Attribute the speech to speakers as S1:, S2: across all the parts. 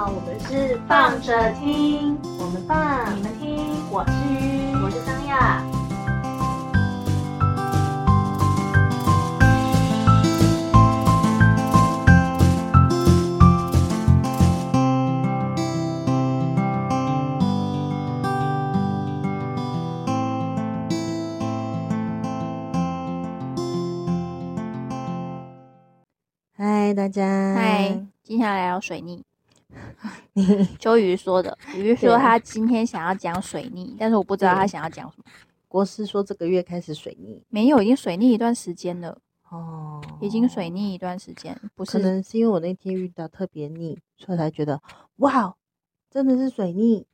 S1: 好，我们是放着听，
S2: 我们放，
S1: 你们听，
S2: 我是鱼，
S1: 我是张亚。
S2: 嗨，大家，
S1: 嗨，接下来聊水逆。
S2: 你
S1: 秋雨说的，鱼说他今天想要讲水逆，但是我不知道他想要讲什么。
S2: 国师说这个月开始水逆
S1: 没有，已经水逆一段时间了，
S2: 哦，
S1: 已经水逆一段时间，不是可？
S2: 能是因为我那天遇到特别逆，所以才觉得哇，真的是水逆。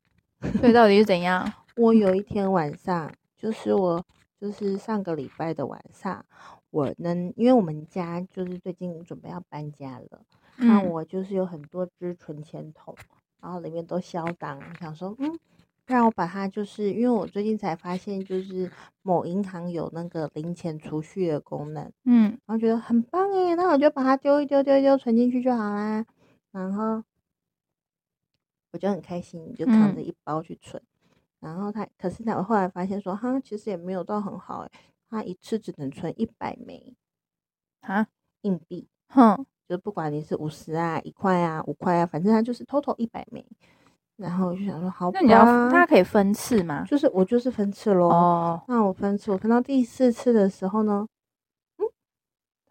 S1: 所以到底是怎样？
S2: 我有一天晚上，就是我就是上个礼拜的晚上，我能因为我们家就是最近准备要搬家了，那
S1: 嗯
S2: 我就是有很多只存钱筒，然后里面都消档，想说嗯，让我把它就是因为我最近才发现，就是某银行有那个零钱储蓄的功能，
S1: 嗯。
S2: 然后觉得很棒诶，那我就把它丢一丢丢一丢存进去就好啦，然后我就很开心，就扛着
S1: 嗯。
S2: 一包去存。然后他，可是呢，我后来发现说，哈，其实也没有到很好诶，他一次只能存一百枚
S1: 啊，
S2: 硬币，
S1: 哼，
S2: 就不管你是五十啊、一块啊、五块啊，反正它就是 total 一百枚。然后我就想说，好吧
S1: 那，你要它可以分次吗？
S2: 就是我就是分次咯。
S1: 哦，
S2: 那我分次，我分到第四次的时候呢，嗯，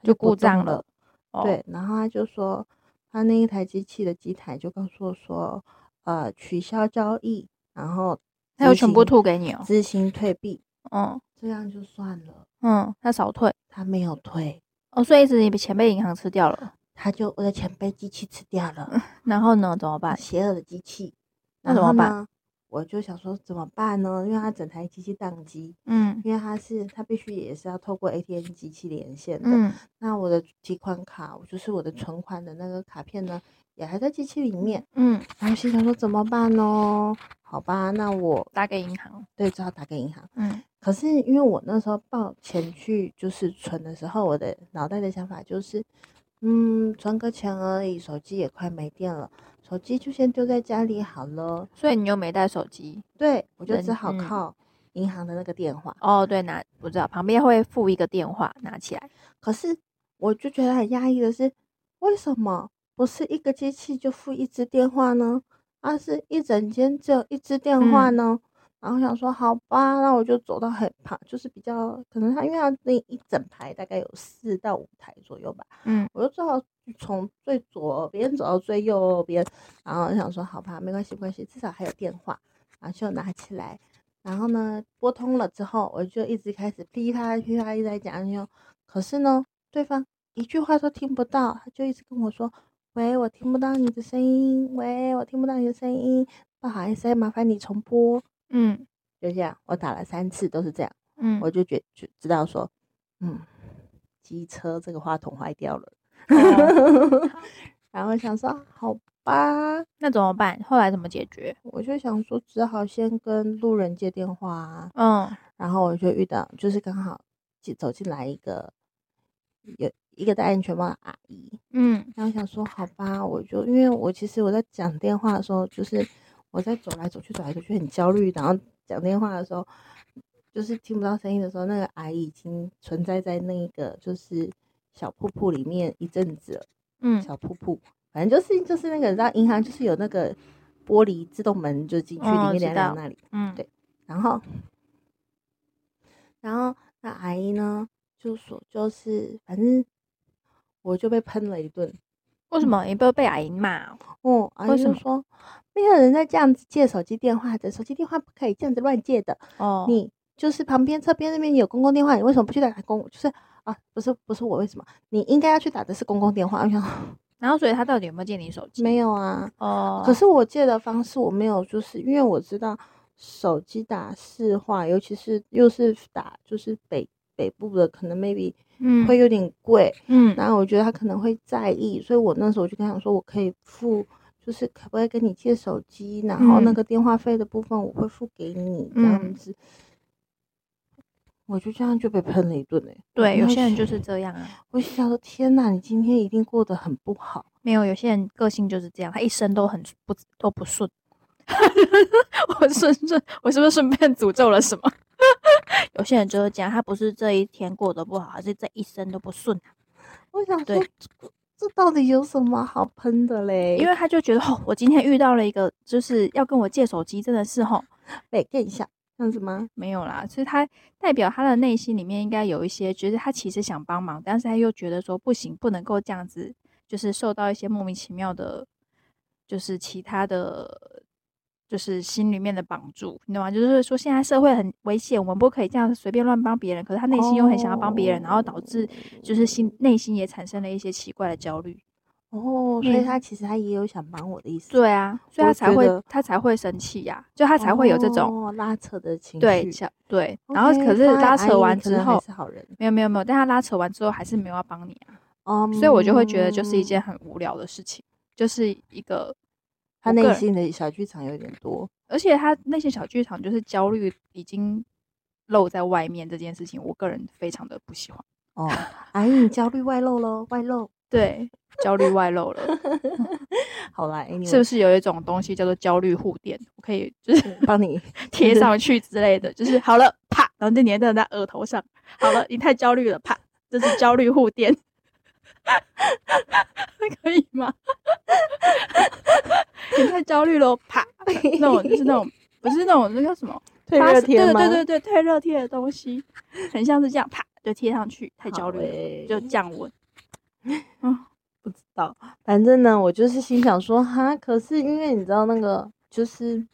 S1: 就故障了。哦，
S2: 对，然后他就说，他那一台机器的机台就告诉我说，呃，取消交易，然后执
S1: 它有全部吐给你哦。
S2: 执行退币，
S1: 嗯
S2: 这样就算了。
S1: 嗯，他少退
S2: 他没有退，
S1: 哦，所以一直你钱被银行吃掉了。
S2: 他就我的钱被机器吃掉了，
S1: 然后呢，怎么办？
S2: 邪恶的机器。
S1: 那怎么办？
S2: 我就想说怎么办呢？因为他整台机器宕机，
S1: 嗯
S2: 因为它是它必须也是要透过 ATM 机器连线的。
S1: 嗯
S2: 那我的提款卡，就是我的存款的那个卡片呢，也还在机器里面。
S1: 嗯，
S2: 然后心想说怎么办呢？好吧，那我
S1: 打给银行。
S2: 对只好打给银行。
S1: 嗯
S2: 可是因为我那时候报钱去就是存的时候，我的脑袋的想法就是，嗯，存个钱而已，手机也快没电了，手机就先丢在家里好了。
S1: 所以你又没带手机
S2: 对，我就只好靠银行的那个电话。
S1: 哦？对，拿我知道旁边会附一个电话，拿起来。
S2: 可是我就觉得很压抑的是，为什么不是一个机器就付一只电话呢？而是一整间只有一只电话
S1: 嗯
S2: 呢？然后想说好吧，那我就走到很旁，就是比较可能他因为他那一整排大概有四到五台左右吧，
S1: 嗯
S2: 我就只好从最左边走到最右边，然后想说好吧，没关系没关系，至少还有电话，然后就拿起来，然后呢拨通了之后，我就一直开始噼啪噼啪一直在讲，就可是呢，对方一句话都听不到，他就一直跟我说：“喂，我听不到你的声音，喂，我听不到你的声音，不好意思，麻烦你重拨。”
S1: 嗯
S2: 就这样，我打了三次都是这样，
S1: 嗯，
S2: 我就觉就知道说，嗯，机车这个话筒坏掉了。
S1: 哦
S2: 然后想说好吧，
S1: 那怎么办？后来怎么解决？
S2: 我就想说只好先跟路人接电话啊。
S1: 嗯
S2: 然后我就遇到，就是刚好进走进来一个有一个戴安全帽的阿姨，
S1: 嗯
S2: 然后想说好吧，我就因为我其实我在讲电话的时候，就是我在走来走去走来走去很焦虑，然后讲电话的时候，就是听不到声音的时候，那个阿姨已经存在在那个就是小瀑布里面一阵子了。
S1: 嗯
S2: 小瀑布，反正就是就是那个，你知道银行就是有那个玻璃自动门，就进去里面那里。
S1: 嗯，
S2: 对然后，然后那阿姨呢就说，就是反正我就被喷了一顿。
S1: 为什么你不会被阿姨骂哦？
S2: 哦，阿姨就说没有人在这样子借手机电话的，手机电话不可以这样子乱借的。
S1: 哦，
S2: 你就是旁边侧边那边有公共电话，你为什么不去打公？就是啊，不是不是我为什么？你应该要去打的是公共电话。
S1: 然后所以他到底有没有借你手机？
S2: 没有啊，
S1: 哦，
S2: 可是我借的方式我没有，就是因为我知道手机打市话，尤其是又是打就是北北部的，可能 maybe
S1: 嗯
S2: 会有点贵，
S1: 嗯
S2: 然后我觉得他可能会在意，所以我那时候就跟他说，我可以付，就是可不可以跟你借手机，然后那
S1: 嗯
S2: 个电话费的部分我会付给你，这样
S1: 嗯
S2: 子。我就这样就被喷了一顿哎、
S1: 对，有些人
S2: 就
S1: 就是这样啊。
S2: 我心想说：天哪，你今天一定过得很不好。
S1: 没有，有些人个性就是这样，他一生都很不都不顺。我顺顺，我是不是顺便诅咒了什么？有些人就是讲，他不是这一天过得不好，而是这一生都不顺。
S2: 我想说，这到底有什么好喷的嘞？
S1: 因为他就觉得，哦，我今天遇到了一个，就是要跟我借手机，真的是吼，
S2: 被更一下，这样子吗？
S1: 没有啦，所以他代表他的内心里面应该有一些，觉得他其实想帮忙，但是他又觉得说不行，不能够这样子，就是受到一些莫名其妙的，就是其他的。就是心里面的绑住，你懂吗？就是说现在社会很危险，我们不可以这样随便乱帮别人。可是他内心又很想要帮别人，然后导致就是心内心也产生了一些奇怪的焦虑。
S2: 哦，所以他其实他也有想帮我的意思。
S1: 对啊，所以他才会他才会生气呀，就他才会有这种
S2: 拉扯的情绪。
S1: 对，对。然后可是拉扯完之后，
S2: 是好人。
S1: 没有没有没有，但他拉扯完之后还是没有要帮你啊。哦，所以我就会觉得就是一件很无聊的事情，就是一个。
S2: 他内心的小剧场有点多，
S1: 而且他那些小剧场就是焦虑已经露在外面这件事情，我个人非常的不喜欢。
S2: 哦，阿姨，你焦虑外露喽，外露，
S1: 对，焦虑外露了。
S2: 好啦，
S1: 是不是有一种东西叫做焦虑护垫？我可以就是
S2: 帮你
S1: 贴上去之类的，就是好了，啪，然后就粘在在额头上。好了，你太焦虑了，啪，这是焦虑护垫。可以吗？你太焦虑了，啪！那种就是那种，不是那种那叫什么？
S2: 退热贴
S1: 吗？对对对对，退热贴的东西，很像是这样，啪就贴上去。太焦虑，就降温。
S2: 嗯，不知道，反正呢，我就是心想说，哈，可是因为你知道那个，就是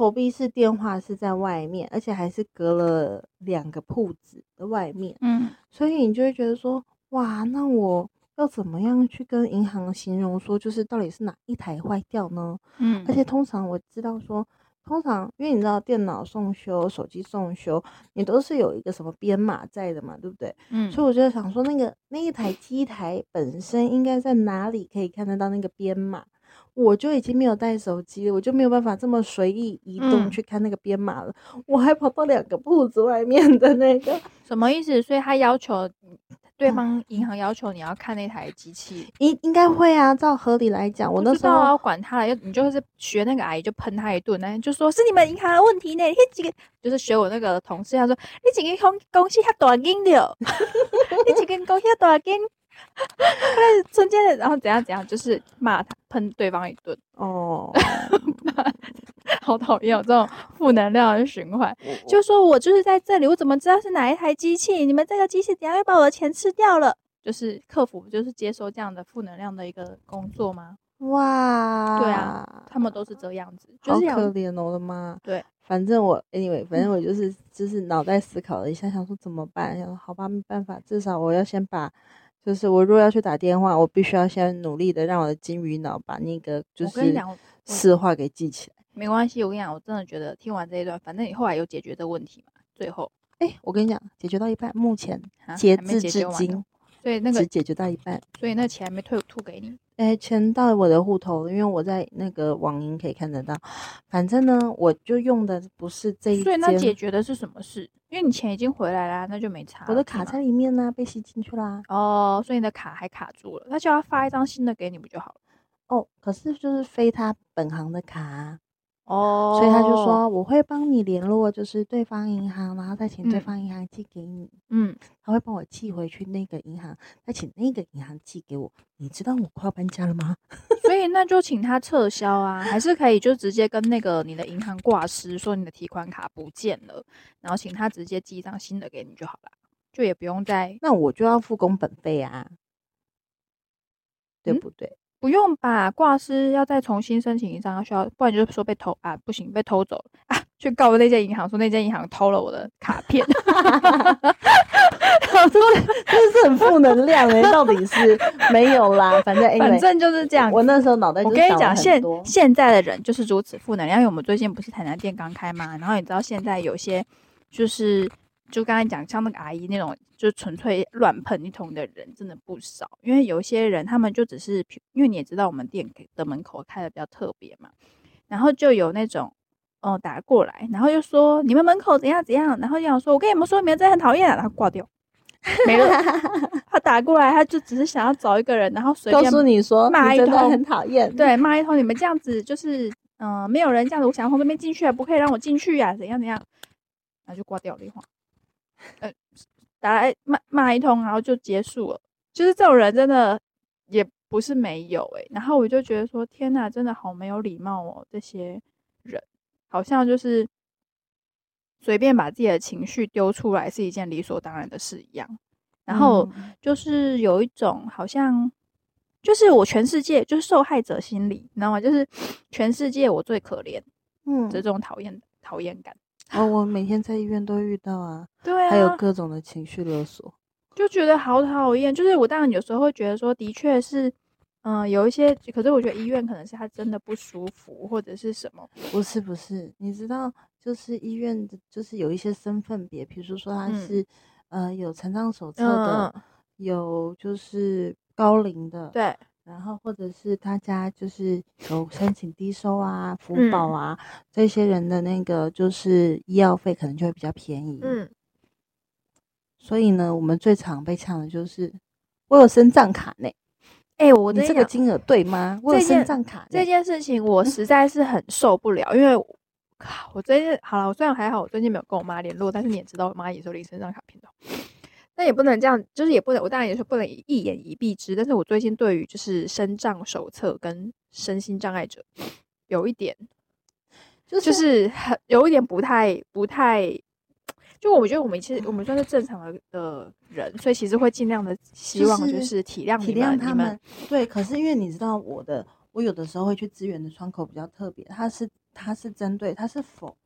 S2: 投币式电话是在外面，而且还是隔了两个铺子的外面，嗯，所以你就会觉得说。哇，那我要怎么样去跟银行形容说，就是到底是哪一台坏掉呢？嗯，而且通常我知道说，通常因为你知道电脑送修、手机送修，你都是有一个什么编码在的嘛，对不对？嗯，所以我就想说，那个那一台机台本身应该在哪里可以看得到那个编码？我就已经没有带手机，我就没有办法这么随意移动去看那个编码了。我还跑到两个铺子外面的那个，
S1: 什么意思？所以他要求。对方银行要求你要看那台机器，
S2: 应应该会啊。照合理来讲，我那时候
S1: 要管他了，你就是学那个阿姨就喷他一顿，那，就说是你们银行的问题呢。你几个就是学我那个同事，他说你几个公公司遐大金的，你几个公司遐大金，那中间的然后怎样怎样，就是骂他喷对方一顿哦。好讨厌有这种负能量的循环，就说我就是在这里，我怎么知道是哪一台机器？你们这个机器怎样又把我的钱吃掉了。就是客服，就是接收这样的负能量的一个工作吗？
S2: 哇，
S1: 对啊，他们都是这样子，
S2: 好可怜哦，我的妈！
S1: 对，
S2: 反正我 anyway，反正我就是 就是脑袋思考了一下，想说怎么办？想说好吧，没办法，至少我要先把，就是我如果要去打电话，我必须要先努力的让我的金鱼脑把那个就是四话给记起来。
S1: 没关系，我跟你讲，我真的觉得听完这一段，反正你后来有解决这个问题嘛？最后，
S2: 哎，我跟你讲，解决到一半，目前截至至今，
S1: 所以那个
S2: 只解决到一半，
S1: 所以那钱还没退吐给你。
S2: 哎，钱到我的户头，因为我在那个网银可以看得到。反正呢，我就用的不是这一，
S1: 所以那解决的是什么事？因为你钱已经回来啦，那就没差。
S2: 我的卡在里面呢，被吸进去啦。
S1: 哦，所以你的卡还卡住了，那就要发一张新的给你不就好了？
S2: 哦，可是就是非他本行的卡。哦，所以他就说我会帮你联络，就是对方银行，然后再请对方银行寄给你。嗯，他会帮我寄回去那个银行，再请那个银行寄给我。你知道我快要搬家了吗？
S1: 所以那就请他撤销啊，还是可以就直接跟那个你的银行挂失，说你的提款卡不见了，然后请他直接寄一张新的给你就好了，就也不用再
S2: 那我就要付工本费啊，对不对？
S1: 不用吧，挂失要再重新申请一张，需要，不然就是说被偷啊，不行，被偷走了啊，去告那间银行，说那间银行偷了我的卡片，
S2: 好多，真是很负能量哎，到底是 没有啦，反正
S1: 反正就是这样。
S2: 我那时候脑袋，
S1: 我跟你讲，现现在的人就是如此负能量，因为我们最近不是台南店刚开嘛，然后你知道现在有些就是。就刚才讲，像那个阿姨那种，就纯粹乱喷一通的人真的不少。因为有一些人，他们就只是，因为你也知道，我们店的门口开的比较特别嘛，然后就有那种，哦，打过来，然后又说你们门口怎样怎样，然后又想说，我跟你们说，你们真的很讨厌，啊然后挂掉，没了。他打过来，他就只是想要找一个人，然后随
S2: 告
S1: 便
S2: 诉你说
S1: 骂一通
S2: 很讨厌，
S1: 对骂一通，你们这样子就是嗯、呃没有人这样子，我想要从这边进去啊，不可以让我进去呀、怎样怎样，然后就挂掉了电话，呃，打来骂骂一通，然后就结束了。就是这种人真的也不是没有诶、然后我就觉得说，天呐，真的好没有礼貌哦，这些人好像就是随便把自己的情绪丢出来是一件理所当然的事一样。然后
S2: 嗯
S1: 就是有一种好像，就是我全世界就是受害者心理，你知道吗？就是全世界我最可怜
S2: 嗯
S1: 这种讨厌讨厌感。
S2: 哦，我每天在医院都遇到啊，
S1: 对啊，
S2: 还有各种的情绪勒索。
S1: 就觉得好讨厌。就是我当然有时候会觉得说，的确是，嗯、有一些，可是我觉得医院可能是他真的不舒服，或者是什么。
S2: 不是不是，你知道，就是医院的，就是有一些身份别，比如说他
S1: 嗯
S2: 是、呃有残障手册
S1: 嗯
S2: 的，
S1: 嗯，
S2: 有就是高龄的，，
S1: 对，
S2: 然后或者是他家就是有申请低收啊、福
S1: 嗯
S2: 保啊，这些人的那个就是医药费可能就会比较便宜，
S1: 嗯，
S2: 所以呢，我们最常被呛的就是我有身障卡呢，
S1: 哎、我
S2: 你这个金额对吗？我有身障卡呢，
S1: 这件事情我实在是很受不了，因为我靠我最近好了，我虽然还好，我最近没有跟我妈联络，但是你也知道，我妈也是有领身障卡片的。那也不能这样，就是也不能，我当然也是不能一言以蔽之。但是我最近对于就是身障手册跟身心障碍者有一点
S2: 就
S1: 就是很有一点不太不太，就我觉得我们其实我们算是正常的的人，所以其实会尽量的希望
S2: 就
S1: 就是是体谅
S2: 体谅他们。对，可是因为你知道我的，我有的时候会去支援的窗口比较特别，它是它是针对它是否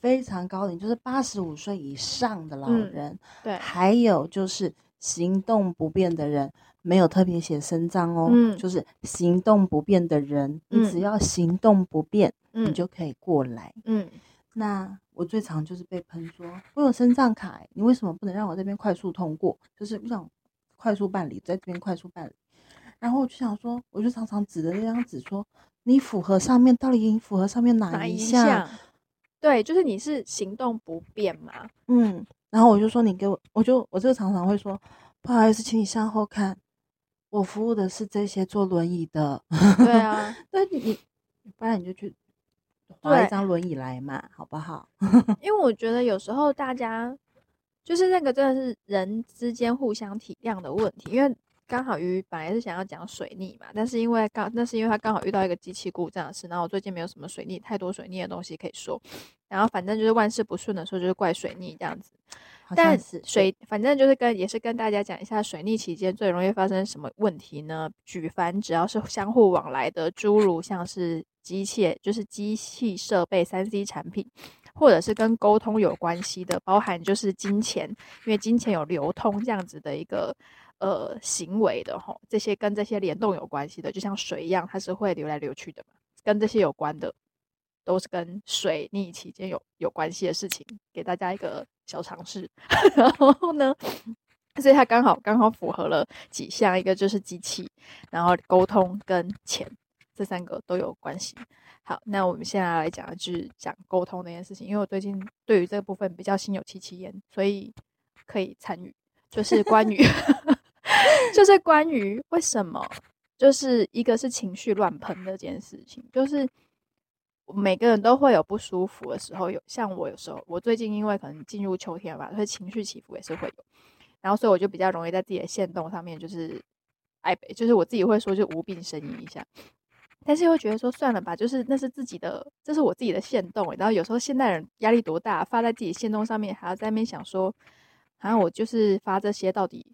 S2: 非常高龄，就是八十五岁以上的老
S1: 嗯
S2: 人，
S1: 对，
S2: 还有就是行动不便的人，没有特别写身障哦，
S1: 嗯
S2: 就是行动不便的人，你只
S1: 嗯
S2: 要行动不便，你
S1: 嗯
S2: 就可以过来。
S1: 嗯，
S2: 那我最常就是被喷说，我有身障卡欸，你为什么不能让我这边快速通过？就是不想快速办理，在这边快速办理。然后我就想说，我就常常指着这张纸说，你符合上面到底你符合上面哪
S1: 一
S2: 项？
S1: 项？对，就是你是行动不便嘛？
S2: 嗯，然后我就说你给我，我就我就常常会说，不好意思，请你向后看，我服务的是这些坐轮椅的。
S1: 对啊，
S2: 对你，不然你就去划一张轮椅来嘛，好不好？
S1: 因为我觉得有时候大家就是那个真的是人之间互相体谅的问题，因为刚好鱼本来是想要讲水逆嘛，但是因为刚那是因为他刚好遇到一个机器故障的事，然后我最近没有什么水逆太多水逆的东西可以说，然后反正就是万事不顺的时候就是怪水逆这样子，但
S2: 是
S1: 水反正就是跟也是跟大家讲一下，水逆期间最容易发生什么问题呢？举凡只要是相互往来的，诸如像是机械，就是机器设备、三 C 产品，或者是跟沟通有关系的，包含就是金钱，因为金钱有流通这样子的一个呃行为的吼，这些跟这些联动有关系的，就像水一样，它是会流来流去的嘛，跟这些有关的。都是跟水逆期间有有关系的事情，给大家一个小尝试。然后呢，所以它刚好刚好符合了几项，一个就是机器，然后沟通跟钱这三个都有关系。好，那我们现在来讲的就是讲沟通那件事情，因为我最近对于这个部分比较心有戚戚焉，所以可以参与，就是关于就是关于为什么就是一个是情绪乱喷这件事情，就是每个人都会有不舒服的时候，有像我有时候，我最近因为可能进入秋天吧，所以情绪起伏也是会有，然后所以我就比较容易在自己的线动上面就是爱北，就是我自己会说就无病呻吟一下。但是又觉得说算了吧，就是那是自己的，这是我自己的线动。然后有时候现代人压力多大，发在自己线动上面，还要在那边想说，好像我就是发这些，到底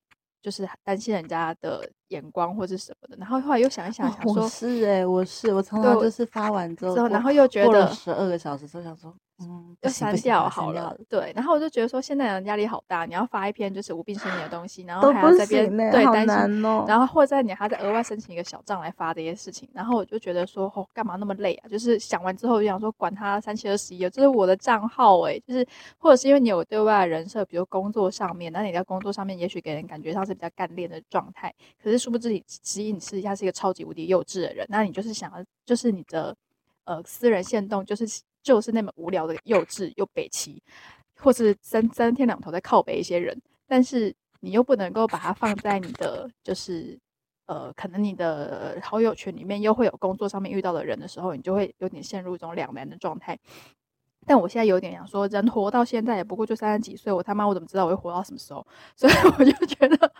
S1: 就是担心人家的眼光或者什么的。然后后来又想一想，
S2: 哦我
S1: 想说
S2: 是哎、我是我常
S1: 对我
S2: 常就是发完之后
S1: 然后又觉得
S2: 十二个小时之后想说，嗯，
S1: 就删掉好了。对，然后我就觉得说，现在人压力好大，你要发一篇就是无病呻吟的东西，然后还要这边对担心。然后或者你还在额外申请一个小账来发这些事情，然后我就觉得说，哦，干嘛那么累啊？就是想完之后就想说，管他三七二十一，这是我的账号诶、就是或者是因为你有对外的人设，比如工作上面，那你在工作上面也许给人感觉上是比较干练的状态，可是殊不知你实际你私底下是一个超级无敌幼稚的人，那你就是想要，就是你的呃私人限动，就是就是那么无聊的幼稚又北齐，或是三三天两头在靠北一些人，但是你又不能够把它放在你的就是呃，可能你的好友群里面又会有工作上面遇到的人的时候，你就会有点陷入一种两难的状态。但我现在有点想说，人活到现在也不过就三十几岁，我他妈我怎么知道我会活到什么时候？所以我就觉得，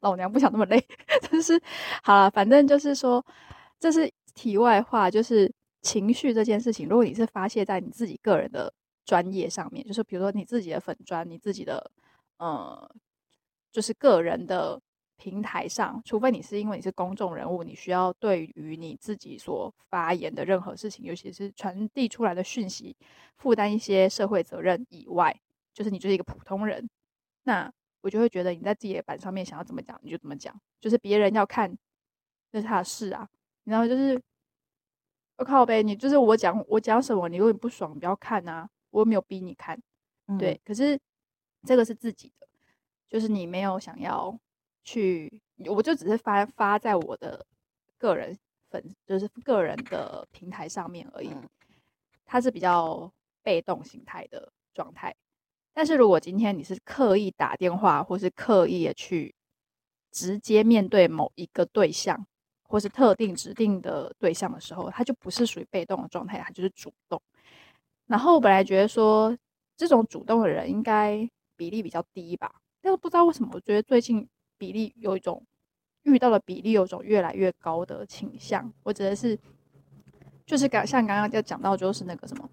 S1: 老娘不想那么累。真是好了，反正就是说，这是题外话，就是情绪这件事情，如果你是发泄在你自己个人的专业上面，就是比如说你自己的粉砖，你自己的呃，就是个人的。平台上，除非你是因为你是公众人物，你需要对于你自己所发言的任何事情，尤其是传递出来的讯息，负担一些社会责任以外，就是你就是一个普通人，那我就会觉得你在自己的板上面想要怎么讲你就怎么讲，就是别人要看那是他的事啊，然后就是我靠呗，你就是我讲我讲什么，你如果你不爽不要看啊，我又没有逼你看，对，可是这个是自己的，就是你没有想要。去，我就只是发发在我的个人粉，就是个人的平台上面而已。它是比较被动形态的状态。但是如果今天你是刻意打电话，或是刻意的去直接面对某一个对象，或是特定指定的对象的时候，他就不是属于被动的状态，它就是主动。然后我本来觉得说，这种主动的人应该比例比较低吧，但是不知道为什么，我觉得最近。比例有一种遇到的比例有一种越来越高的倾向，我指的是就是刚像刚刚要讲到就是那个什么，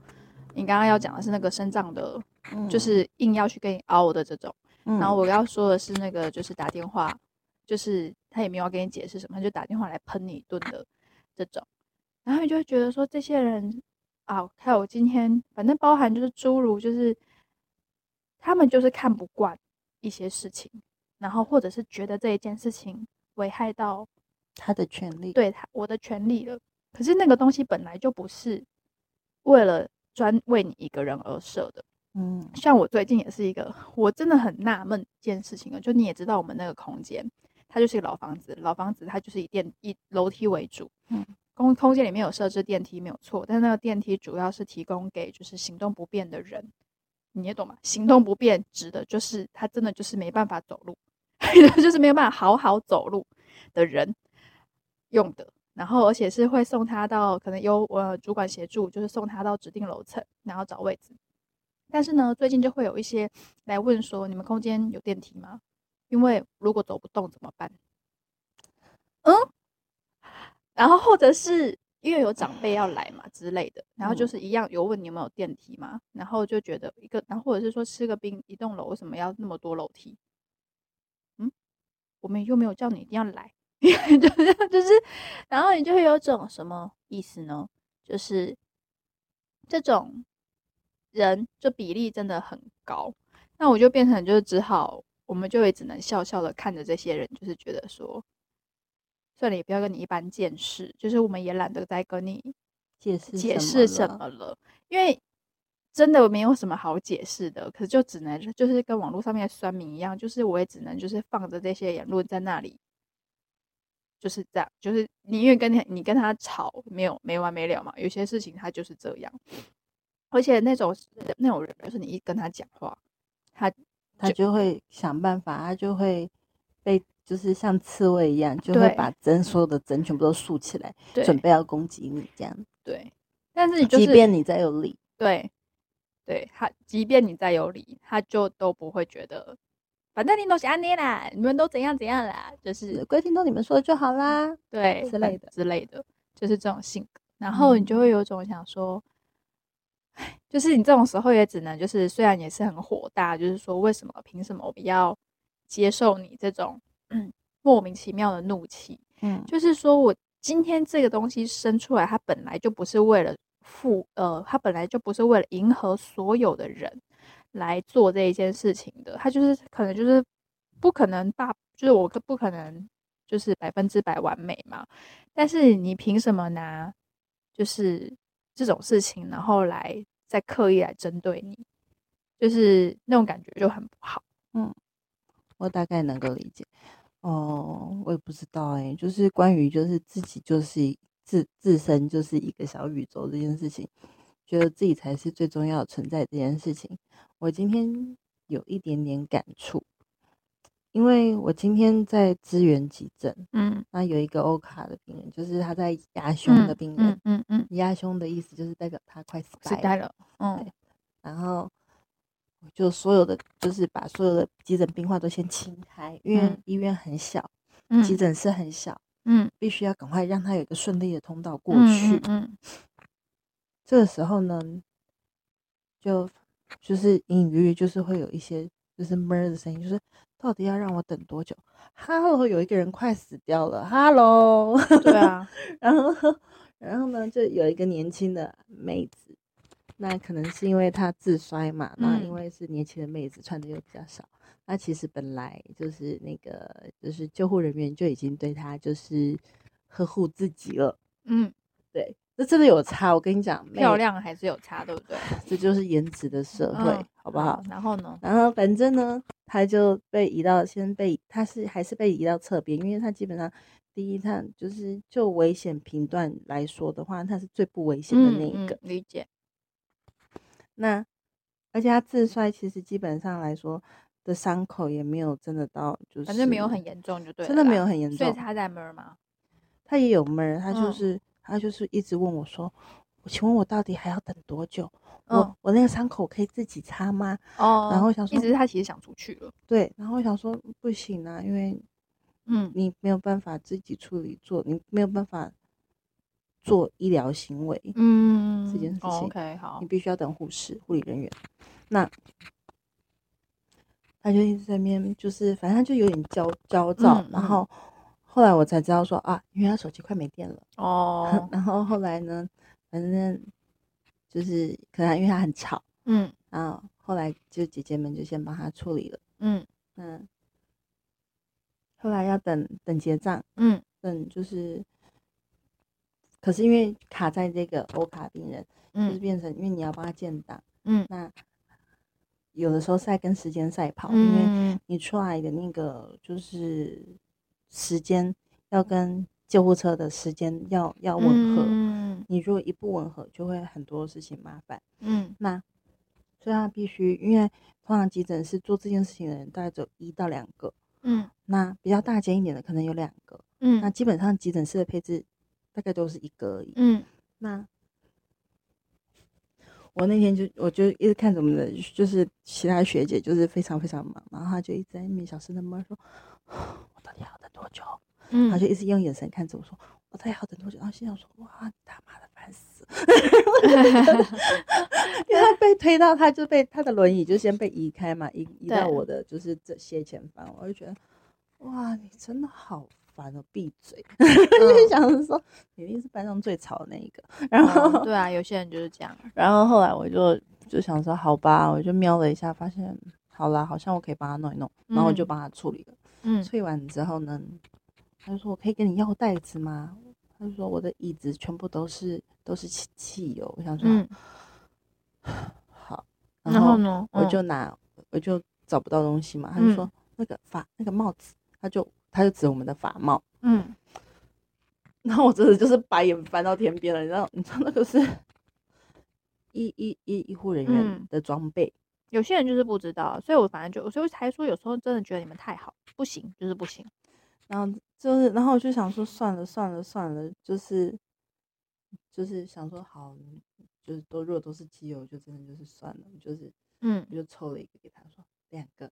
S1: 你刚刚要讲的是那个身障的，就是硬要去跟你凹的这种，然后我要说的是那个就是打电话，就是他也没有要跟你解释什么，他就打电话来喷你一顿的这种，然后你就会觉得说这些人啊，还有今天反正包含就是诸如就是他们就是看不惯一些事情。然后，或者是觉得这一件事情危害到
S2: 他的权利，
S1: 对他我的权利了。可是那个东西本来就不是为了专为你一个人而设的。嗯，像我最近也是一个，我真的很纳闷一件事情啊。就你也知道，我们那个空间，它就是一个老房子，老房子它就是以电以楼梯为主。嗯，空空间里面有设置电梯没有错，但是那个电梯主要是提供给就是行动不便的人。你也懂吗？行动不便指的就是他真的就是没办法走路。就是没有办法好好走路的人用的，然后而且是会送他到可能由呃主管协助，就是送他到指定楼层，然后找位置。但是呢，最近就会有一些来问说，你们空间有电梯吗？因为如果走不动怎么办？嗯，然后或者是因为有长辈要来嘛之类的，然后就是一样有问你有没有电梯嘛，然后就觉得一个，然后或者是说吃个冰，一栋楼为什么要那么多楼梯？嗯我们又没有叫你一定要来，就 是就是，然后你就会有种什么意思呢？就是这种人就比例真的很高，那我就变成就是只好，我们就也只能笑笑的看着这些人，就是觉得说，算了，也不要跟你一般见识，就是我们也懒得再跟你
S2: 解释
S1: 解释什么了，因为。真的没有什么好解释的，可是就只能就是跟网络上面的酸民一样，就是我也只能就是放着这些言论在那里，就是这样，就是你因为跟你你跟他吵没有没完没了嘛，有些事情他就是这样，而且那种那种人就是你一跟他讲话，他
S2: 他就会想办法，他就会被就是像刺猬一样，就会把针所有的针全部都竖起来，准备要攻击你这样。
S1: 对，但是你即
S2: 便你再有理，
S1: 对。对他，即便你再有理，他就都不会觉得，反正你都是安妮啦，你们都怎样怎样啦，就是
S2: 规听都你们说的就好啦，
S1: 对
S2: 之类的
S1: 之类的，就是这种性格。然后你就会有种想说，就是你这种时候也只能就是，虽然也是很火大，就是说为什么凭什么我们要接受你这种 莫名其妙的怒气？嗯，就是说我今天这个东西生出来，它本来就不是为了。负呃，它本来就不是为了迎合所有的人来做这一件事情的，它就是可能就是不可能大，就是我不可能就是百分之百完美嘛。但是你凭什么拿就是这种事情，然后来再刻意来针对你，就是那种感觉就很不好。
S2: 嗯，我大概能够理解。哦，我也不知道哎，就是关于就是自己就是。自自身就是一个小宇宙这件事情，觉得自己才是最重要的存在这件事情，我今天有一点点感触。因为我今天在支援急诊，
S1: 嗯，
S2: 那有一个欧卡的病人，就是他在压胸的病人，
S1: 嗯嗯嗯，
S2: 压胸的意思就是代表他快死
S1: 时代了，嗯，
S2: 然后就所有的就是把所有的急诊病患都先清开，因为医院很小，急诊室很小，
S1: 嗯，
S2: 必须要赶快让他有一个顺利的通道过去，
S1: 嗯，
S2: 这个时候呢，就就是隐隐约约就是会有一些就是闷的声音，就是到底要让我等多久？Hello，有一个人快死掉了，Hello，
S1: 对啊，
S2: 然后然后呢，就有一个年轻的妹子。那可能是因为她自衰嘛，那因为是年轻的妹子，穿的又比较少。那其实本来就是那个，就是救护人员就已经对她就是呵护自己了。
S1: 嗯，
S2: 对，这真的有差。我跟你讲，
S1: 漂亮还是有差，对不对？
S2: 这就是颜值的社会，好不好？
S1: 然后呢？
S2: 然后反正呢，他就被移到先被，他是还是被移到侧边，因为他基本上第一他就是就危险频段来说的话，他是最不危险的那一个。
S1: 理解。
S2: 那，而且他自摔，其实基本上来说的伤口也没有真的到，就是
S1: 反正没有很严重，就对，
S2: 真的没有很严重。
S1: 所以他在闷吗？
S2: 他也有闷，他就是他就是一直问我说：“我请问我到底还要等多久？我我那个伤口可以自己擦吗？”
S1: 哦，
S2: 然后想说，
S1: 一直他其实想出去了。
S2: 对，然后我想说不行啊，因为嗯，你没有办法自己处理做，你没有办法。做医疗行为，嗯，这件事情
S1: ，OK，好，
S2: 你必须要等护士、护理人员。那他就一直在面，就是反正就有点焦焦躁。然后后来我才知道说啊，因为他手机快没电了哦。然后后来呢，反正就是可能因为他很吵，嗯，然后后来就姐姐们就先帮他处理了，嗯。嗯。后来要等等结账，嗯，等就是。可是因为卡在这个欧卡病人，就是变成因为你要帮他建档，嗯，那有的时候是在跟时间赛跑，因为你出来的那个就是时间要跟救护车的时间要要吻合，嗯，你如果一不吻合，就会很多事情麻烦，嗯，那所以他必须，因为通常急诊室做这件事情的人大概只有一到两个，嗯，那比较大间一点的可能有两个，嗯，那基本上急诊室的配置。大概都是一个而已。嗯，那我那天就我就一直看着我们的，就是其他学姐就是非常非常忙，然后她就一直在那边小声的闷说：“ 我到底要等多久？”嗯，她就一直用眼神看着我说：“我到底要等多久？”然后心想说：“哇，他妈的烦死！” 因为他被推到，他就被他的轮椅就先被移开嘛，移移到我的就是这斜前方，我就觉得哇，你真的好。烦哦，闭嘴！就想着说，一定是班上最吵的那一个。然后，
S1: 对啊，有些人就是这样。
S2: 然后后来我就就想说，好吧，我就瞄了一下，发现好啦，好像我可以帮他弄一弄。然后我就帮他处理了。嗯。处理完之后呢，他就说：“我可以跟你要袋子吗？”他就说：“我的椅子全部都是都是汽汽油。”我想说，好。然后呢，我就拿，我就找不到东西嘛。他就说：“那个发那个帽子。”他就。他就指我们的法帽，嗯，然后我真的就是白眼翻到天边了，你知道？你知道那个是医医医医护人员的装备，
S1: 有些人就是不知道，所以我反正就，所以才说有时候真的觉得你们太好，不行就是不行。
S2: 然后就是，然后我就想说，算了算了算了，就是就是想说，好，就是都如果都是机油，就真的就是算了，就是嗯，我就抽了一个给他说两个。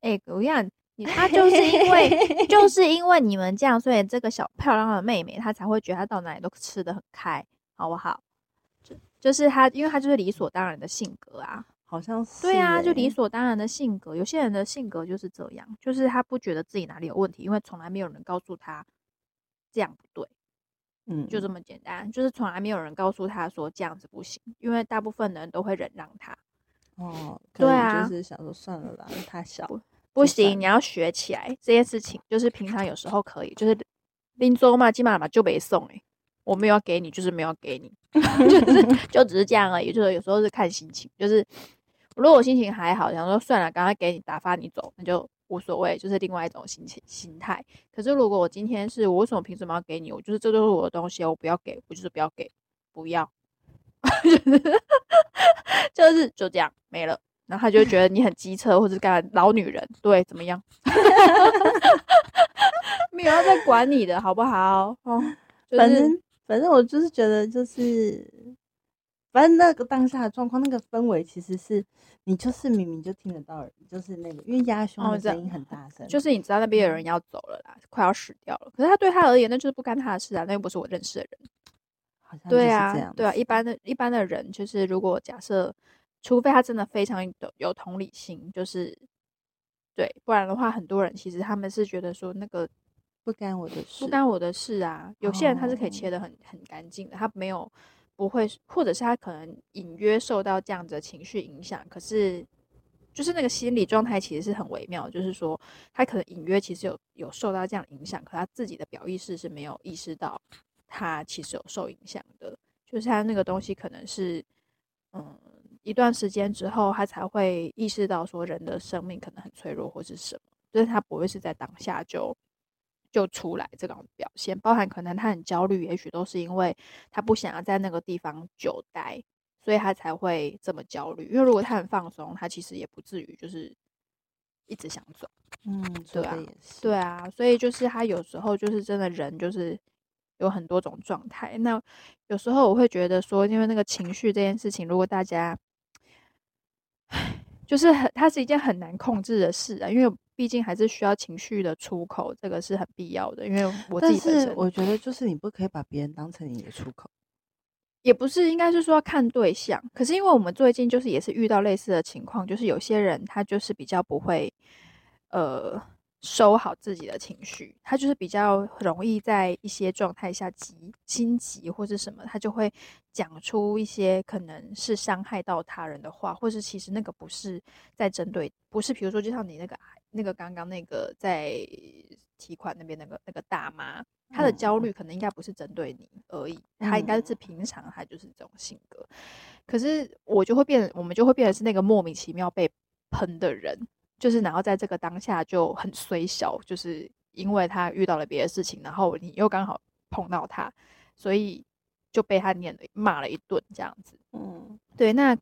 S1: 哎，我跟你讲。他就是因为就 是因为你们这样，所以这个小漂亮的妹妹她才会觉得她到哪里都吃的很开，好不好？就就是她，因为她就是理所当然的性格啊，
S2: 好像是
S1: 对啊，就理所当然的性格。有些人的性格就是这样，就是他不觉得自己哪里有问题，因为从来没有人告诉他这样不对，嗯，就这么简单，就是从来没有人告诉他说这样子不行，因为大部分的人都会忍让他。
S2: 哦，对啊，就是想说算了啦，太小。
S1: 不行，你要学起来这件事情。就是平常有时候可以，就是拎走嘛，起码嘛就没送哎，我没有要给你，就是没有给你，就是就只是这样而已。就是有时候是看心情，就是如果我心情还好，想说算了，赶快给你打发你走，那就无所谓，就是另外一种心情心态。可是如果我今天是我为什么凭什么要给你？我就是这都是我的东西，我不要给，我就是不要给，不要，就是就这样没了。然后他就会觉得你很机车或者是干嘛老女人，对，怎么样？没有要再管你的好不好？哦，就是
S2: 反正反正我就是觉得就是，反正那个当下的状况，那个氛围其实是你就是明明就听得到，就是那个因为压胸的声音很大声，
S1: 就是你知道那边有人要走了啦，快要死掉了。可是他对他而言，那就是不干他的事啊，那又不是我认识的人。
S2: 好像
S1: 对啊对啊，一般的一般的人，就是如果假设，除非他真的非常有有同理心，就是对，不然的话，很多人其实他们是觉得说那个
S2: 不干我的事，
S1: 不干我的事啊。有些人他是可以
S2: 哦
S1: 切的很很干净的，他没有不会，或者是他可能隐约受到这样子的情绪影响，可是就是那个心理状态其实是很微妙，就是说他可能隐约其实有有受到这样影响，可他自己的表意识是没有意识到他其实有受影响的，就是他那个东西可能是嗯。一段时间之后，他才会意识到说人的生命可能很脆弱，或是什么，就是他不会是在当下就就出来这种表现，包含可能他很焦虑，也许都是因为他不想要在那个地方久待，所以他才会这么焦虑。因为如果他很放松，他其实也不至于就是一直想走。
S2: 嗯，
S1: 对啊对啊，所以就是他有时候就是真的人就是有很多种状态。那有时候我会觉得说，因为那个情绪这件事情，如果大家，就是很它是一件很难控制的事啊，因为毕竟还是需要情绪的出口，这个是很必要的。因为我自己本身
S2: 是我觉得就是你不可以把别人当成你的出口，
S1: 也不是，应该是说要看对象。可是因为我们最近就是也是遇到类似的情况，就是有些人他就是比较不会，呃，收好自己的情绪，他就是比较容易在一些状态下急、心急或是什么，他就会讲出一些可能是伤害到他人的话，或是其实那个不是在针对，不是比如说就像你那个那个刚刚那个在提款那边那个那个大妈，她的
S2: 嗯
S1: 焦虑可能应该不是针对你而已，她应该是平常她就是这种性格。可是我就会变，我们就会变成是那个莫名其妙被喷的人，就是然后在这个当下就很衰小，就是因为他遇到了别的事情，然后你又刚好碰到他，所以就被他念了骂了一顿这样子。
S2: 嗯，
S1: 对，那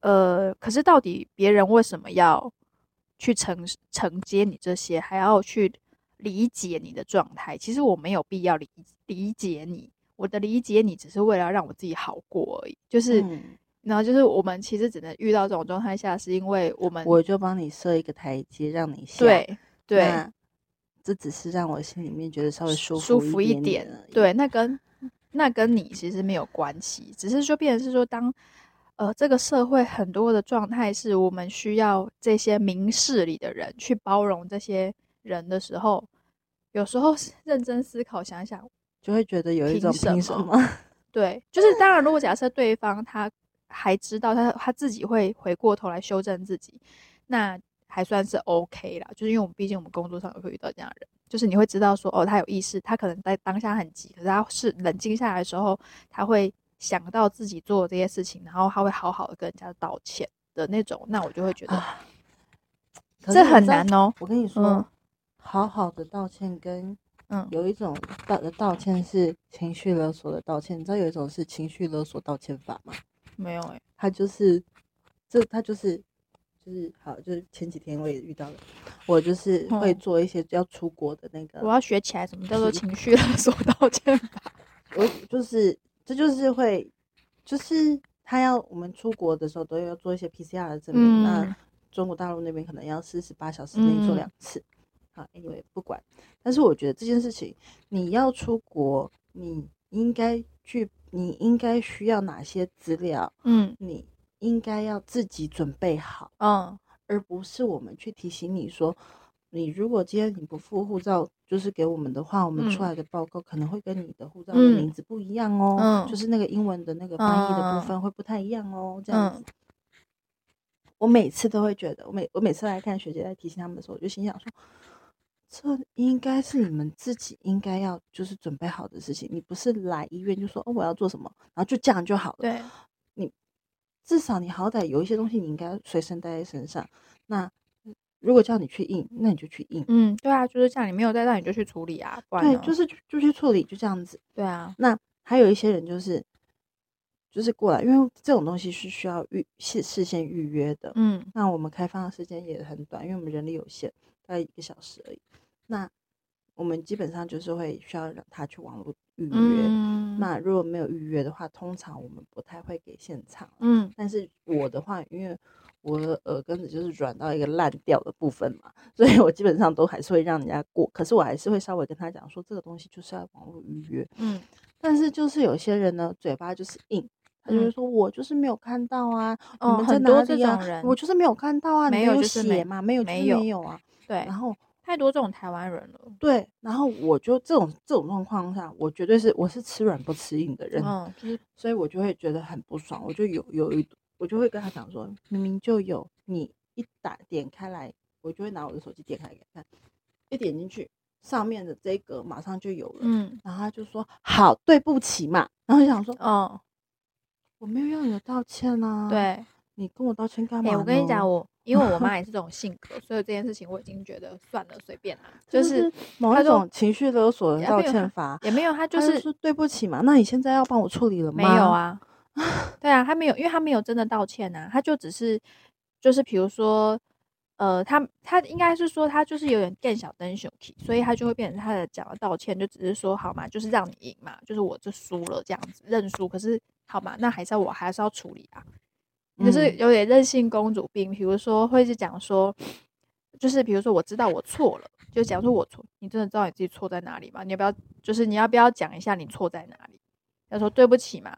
S1: 呃，可是到底别人为什么要去承承接你这些，还要去理解你的状态？其实我没有必要理理解你，我的理解你只是为了让我自己好过而已。就是，
S2: 嗯
S1: 然后就是我们其实只能遇到这种状态下，是因为我们
S2: 我就帮你设一个台阶让你下，
S1: 对对
S2: 这只是让我心里面觉得稍微舒
S1: 舒
S2: 服舒
S1: 服一点对，那跟那跟你其实没有关系，只是说变成是说当。呃，这个社会很多的状态是我们需要这些明事理的人去包容这些人的时候，有时候认真思考想想，
S2: 就会觉得有一种
S1: 凭什么
S2: 么？
S1: 对，就是当然，如果假设对方他还知道他他自己会回过头来修正自己，那还算是 OK 啦。就是因为我们毕竟我们工作上也会遇到这样的人，就是你会知道说哦，他有意识，他可能在当下很急，可是他是冷静下来的时候，他会想到自己做的这些事情，然后他会好好的跟人家道歉的那种，那我就会觉得、
S2: 啊
S1: 这很难哦。
S2: 我跟你说，
S1: 嗯
S2: 好好的道歉跟
S1: 嗯
S2: 有一种道的道歉是情绪勒索的道歉，你知道有一种是情绪勒索道歉法吗？
S1: 没有哎、
S2: 他就是这他就是就是好，就是前几天我也遇到了，我就是会
S1: 哦
S2: 做一些要出国的那个，
S1: 我要学起来什么叫做情绪勒索道歉法。
S2: 我就是这就是会就是他要我们出国的时候都要做一些 PCR 的证明，那
S1: 嗯。
S2: 中国大陆那边可能要四十八小时内做
S1: 嗯。
S2: 两次。好，anyway 不管，但是我觉得这件事情，你要出国，你应该去，你应该需要哪些资料，
S1: 嗯。
S2: 你应该要自己准备好，
S1: 嗯。
S2: 而不是我们去提醒你说，你如果今天你不付护照，就是给我们的话，我们出
S1: 嗯
S2: 来的报告可能会跟你的护照的
S1: 嗯
S2: 名字不一样哦，
S1: 嗯
S2: 就是那个英文的那个翻译的
S1: 嗯
S2: 部分会不太一样哦，这样
S1: 嗯
S2: 子。我每次都会觉得，我每我每次来看学姐在提醒他们的时候，我就心想说，这应该是你们自己应该要就是准备好的事情，你不是来医院就说哦我要做什么，然后就这样就好了。
S1: 对，你
S2: 至少你好歹有一些东西你应该随身带在身上。那如果叫你去印，那你就去印。
S1: 嗯，对啊，就是这样，你没有带到你就去处理啊，不然
S2: 对，就是就就去处理，就这样子。
S1: 对啊，
S2: 那还有一些人就是就是过来，因为这种东西是需要预事事先预约的。
S1: 嗯
S2: 那我们开放的时间也很短，因为我们人力有限，大概一个小时而已。那我们基本上就是会需要让他去网络预约。
S1: 嗯
S2: 那如果没有预约的话，通常我们不太会给现场。
S1: 嗯
S2: 但是我的话，因为我的耳根子就是软到一个烂掉的部分嘛，所以我基本上都还是会让人家过。可是我还是会稍微跟他讲说，这个东西就是要网络预约。
S1: 嗯
S2: 但是就是有些人呢，嘴巴就是硬，他就会
S1: 嗯
S2: 说：“我就是没有看到啊，你
S1: 哦
S2: 们在哪里啊我就是没有看到啊，
S1: 没有
S2: 写嘛？没有，
S1: 没有
S2: 没有啊。”
S1: 对
S2: 然，后
S1: 太多这种台湾人了。
S2: 对，然后我就这种这种状况下，我绝对是我是吃软不吃硬的人，
S1: 嗯，就是
S2: 所以我就会觉得很不爽，我就有有一我就会跟他讲说，明明就有，你一打点开来，我就会拿我的手机点开给他看，一点进去，上面的这一格马上就有了，
S1: 嗯。
S2: 然后他就说好，对不起嘛，然后就想说
S1: 哦，
S2: 我没有要你的道歉啊，，
S1: 对，
S2: 你跟我道歉干
S1: 哎、
S2: 嘛呢？
S1: 我跟你讲，我因为我妈 也是这种性格，所以这件事情我已经觉得算了，随便啦，
S2: 这
S1: 就是
S2: 某一种情绪勒索的道歉法，
S1: 也没有，他就是
S2: 他说对不起嘛，那你现在要帮我处理了吗？
S1: 没有，啊，对啊，他没有，因为他没有真的道歉啊，他就只是就是比如说，呃，他他应该是说他就是有点更小灯熊气，所以他就会变成他的讲的道歉，就只是说好嘛，就是让你赢嘛，就是我就输了这样子认输，可是好嘛，那还是要我还是要处理啊，就是
S2: 嗯
S1: 有点任性公主病，比如说会是讲说，就是比如说我知道我错了，就讲说我错，你真的知道你自己错在哪里吗？你要不要就是你要不要讲一下你错在哪里？他说对不起嘛，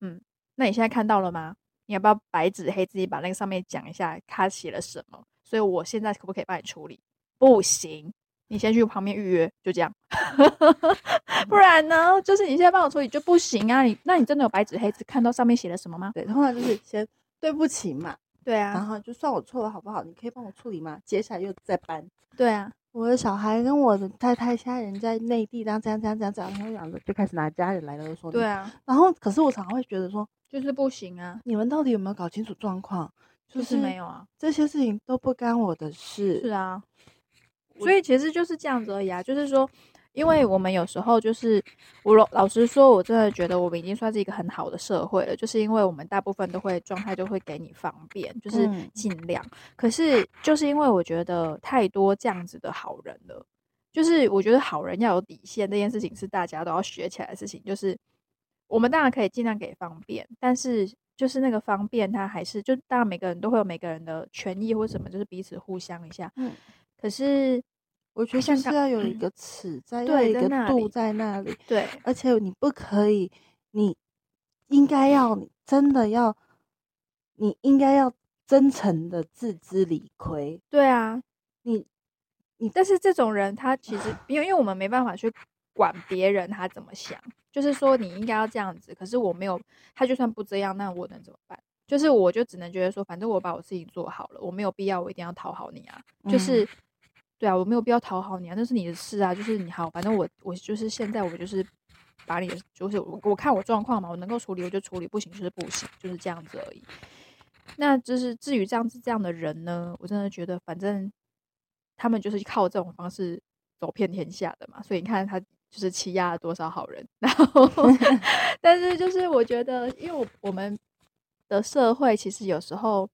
S1: 嗯，那你现在看到了吗？你要不要白纸黑字把那个上面讲一下他写了什么？所以我现在可不可以帮你处理？不行，你先去旁边预约，就这样。不然呢，就是你现在帮我处理就不行啊！你那你真的有白纸黑字看到上面写了什么吗？
S2: 对，通常就是先对不起嘛，
S1: 对啊
S2: 然
S1: 啊，
S2: 后就算我错了好不好？你可以帮我处理吗？接下来又再搬。
S1: 对啊，
S2: 我的小孩跟我的太太现在人在内地，然后这样这样这样这样，然后讲的就开始拿家人来了说，
S1: 对，啊，
S2: 然后可是我常常会觉得说，
S1: 就是不行啊，
S2: 你们到底有没有搞清楚状况？就
S1: 就是没有啊，
S2: 这些事情都不干我的事。
S1: 是啊，所以其实就是这样子而已啊，就是说，因为我们有时候就是我老老实说，我真的觉得我们已经算是一个很好的社会了，就是因为我们大部分都会状态都会给你方便，就是
S2: 嗯
S1: 尽量。可是就是因为我觉得太多这样子的好人了，就是我觉得好人要有底线，这件事情是大家都要学起来的事情。就是我们当然可以尽量给方便，但是就是那个方便，它还是就当然每个人都会有每个人的权益或什么，就是彼此互相一下。
S2: 嗯，
S1: 可是
S2: 我觉得
S1: 像
S2: 是要有一个尺在，要有一个度
S1: 在那里
S2: 在那里，
S1: 对
S2: 而且你不可以，你应该要，你真的要，你应该要真诚的自知理亏。
S1: 对啊，
S2: 你你
S1: 但是这种人他其实 因为因为我们没办法去管别人他怎么想，就是说你应该要这样子，可是我没有，他就算不这样，那我能怎么办？就是我就只能觉得说，反正我把我事情做好了，我没有必要我一定要讨好你啊，就是。对啊，我没有必要讨好你啊，那是你的事啊，就是你好，反正我我就是现在我就是把你的，就是我我看我状况嘛，我能够处理我就处理，不行就是不行，就是这样子而已。那就是至于这样子这样的人呢，我真的觉得反正他们就是靠这种方式走遍天下的嘛，所以你看他就是欺压了多少好人，然后 但是就是我觉得，因为我我们的社会其实有时候，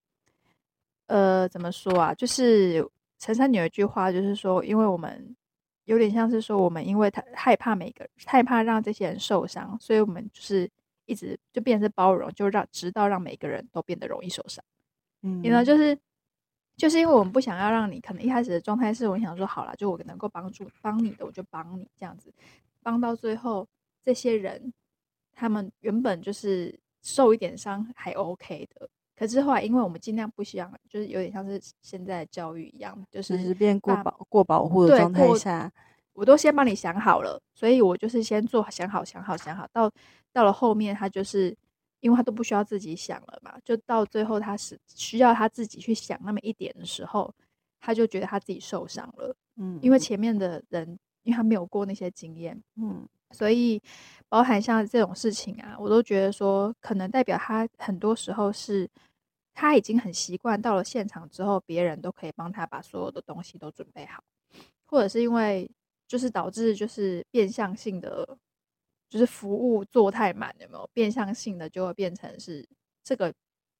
S1: 呃，怎么说啊，就是陈珊妮有一句话，就是说，因为我们有点像是说，我们因为他害怕每个人，害怕让这些人受伤，所以我们就是一直就变成是包容，就让直到让每个人都变得容易受伤。
S2: 嗯
S1: 你呢，就是就是因为我们不想要让你，可能一开始的状态是我想说好了，就我能够帮助帮你的，我就帮你这样子，帮到最后，这些人他们原本就是受一点伤还 OK 的，可是后来因为我们尽量不想，就是有点像是现在的教育一样，就
S2: 只
S1: 是
S2: 是变过保过保护的
S1: 对
S2: 状态
S1: 过
S2: 下，
S1: 我都先帮你想好了，所以我就是先做想好想好想好，到到了后面他就是因为他都不需要自己想了嘛，就到最后他是需要他自己去想那么一点的时候，他就觉得他自己受伤了，
S2: 嗯，
S1: 因为。前面的人因为他没有过那些经验，
S2: 嗯
S1: 所以包含像这种事情啊，我都觉得说，可能代表他很多时候是他已经很习惯，到了现场之后，别人都可以帮他把所有的东西都准备好，或者是因为就是导致就是变相性的，就是服务做太满，有没有变相性的就会变成是这个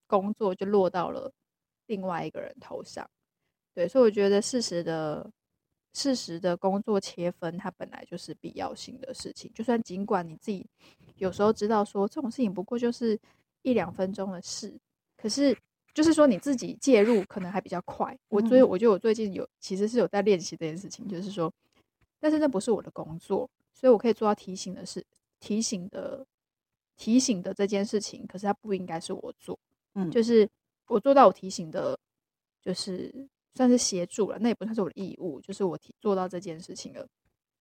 S1: 工作就落到了另外一个人头上。对，所以我觉得事实的。事实的工作切分，它本来就是必要性的事情。就算尽管你自己有时候知道说这种事情不过就是一两分钟的事，可是就是说你自己介入可能还比较快。我所以我觉得我最近有其实是有在练习这件事情，就是说，但是那不是我的工作，所以我可以做到提醒的事、提醒的、提醒的这件事情。可是它不应该是我做，嗯，就是我做到我提醒的，就是。算是协助了，那也不算是我的义务，就是我提做到这件事情了。